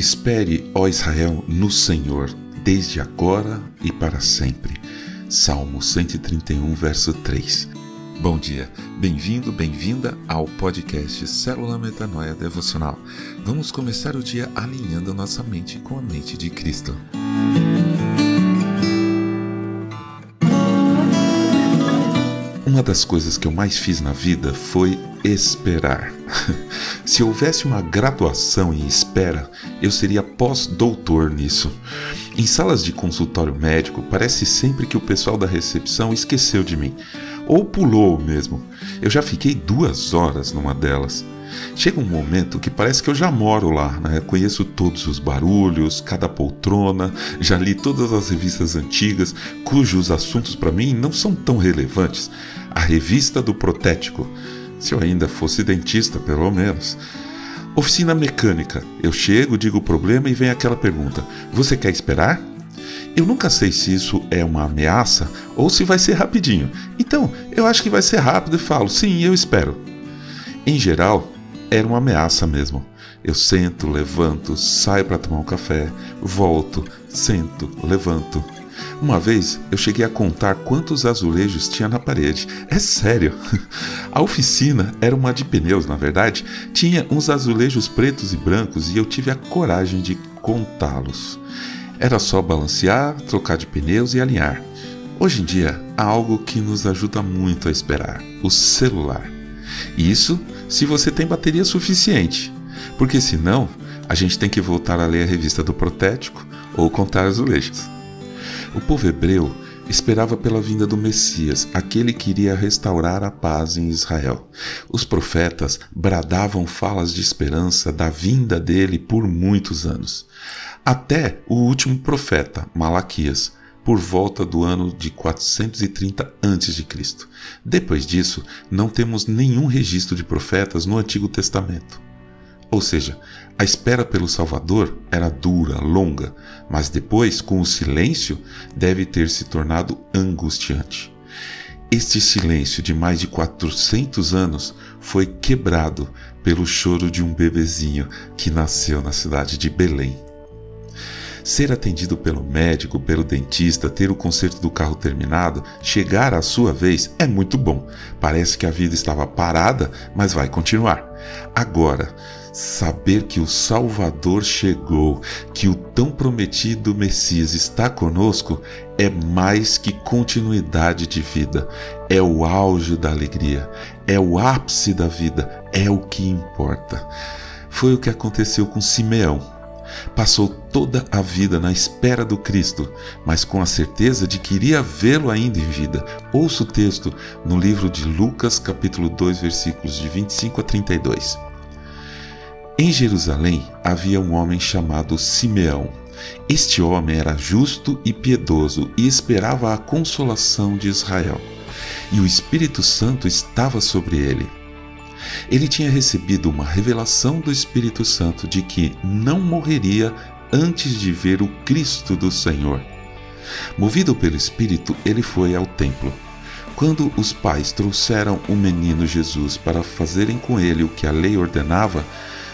Espere, ó Israel, no Senhor, desde agora e para sempre. Salmo 131, verso 3. Bom dia, bem-vindo, bem-vinda ao podcast Célula Metanoia Devocional. Vamos começar o dia alinhando nossa mente com a mente de Cristo. Uma das coisas que eu mais fiz na vida foi esperar. Se houvesse uma graduação em espera, eu seria pós-doutor nisso. Em salas de consultório médico, parece sempre que o pessoal da recepção esqueceu de mim. Ou pulou mesmo. Eu já fiquei duas horas numa delas. Chega um momento que parece que eu já moro lá, né? Conheço todos os barulhos, cada poltrona, já li todas as revistas antigas, cujos assuntos para mim não são tão relevantes. A revista do protético, se eu ainda fosse dentista, pelo menos. Oficina mecânica. Eu chego, digo o problema e vem aquela pergunta: Você quer esperar? Eu nunca sei se isso é uma ameaça ou se vai ser rapidinho. Então, eu acho que vai ser rápido e falo: Sim, eu espero. Em geral, era uma ameaça mesmo. Eu sento, levanto, saio para tomar um café, volto, sento, levanto. Uma vez eu cheguei a contar quantos azulejos tinha na parede. É sério. A oficina era uma de pneus, na verdade. Tinha uns azulejos pretos e brancos e eu tive a coragem de contá-los. Era só balancear, trocar de pneus e alinhar. Hoje em dia há algo que nos ajuda muito a esperar: o celular. Isso se você tem bateria suficiente, porque senão a gente tem que voltar a ler a revista do Protético ou contar azulejos. O povo hebreu esperava pela vinda do Messias, aquele que iria restaurar a paz em Israel. Os profetas bradavam falas de esperança da vinda dele por muitos anos. Até o último profeta, Malaquias, por volta do ano de 430 a.C. Depois disso, não temos nenhum registro de profetas no Antigo Testamento. Ou seja, a espera pelo Salvador era dura, longa, mas depois, com o silêncio, deve ter se tornado angustiante. Este silêncio de mais de 400 anos foi quebrado pelo choro de um bebezinho que nasceu na cidade de Belém. Ser atendido pelo médico, pelo dentista, ter o conserto do carro terminado, chegar à sua vez é muito bom. Parece que a vida estava parada, mas vai continuar. Agora, saber que o Salvador chegou, que o tão prometido Messias está conosco, é mais que continuidade de vida, é o auge da alegria, é o ápice da vida, é o que importa. Foi o que aconteceu com Simeão. Passou toda a vida na espera do Cristo, mas com a certeza de que iria vê-lo ainda em vida. Ouça o texto no livro de Lucas, capítulo 2, versículos de 25 a 32. Em Jerusalém havia um homem chamado Simeão. Este homem era justo e piedoso e esperava a consolação de Israel. E o Espírito Santo estava sobre ele ele tinha recebido uma revelação do Espírito Santo de que não morreria antes de ver o Cristo do Senhor. Movido pelo Espírito, ele foi ao templo. Quando os pais trouxeram o menino Jesus para fazerem com ele o que a lei ordenava,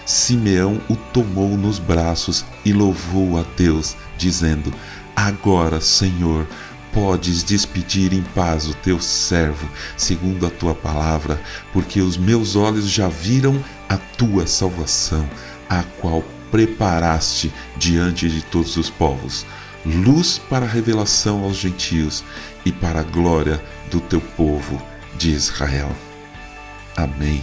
Simeão o tomou nos braços e louvou a Deus, dizendo: Agora, Senhor, podes despedir em paz o teu servo, segundo a tua palavra, porque os meus olhos já viram a tua salvação, a qual preparaste diante de todos os povos, luz para a revelação aos gentios e para a glória do teu povo de Israel. Amém.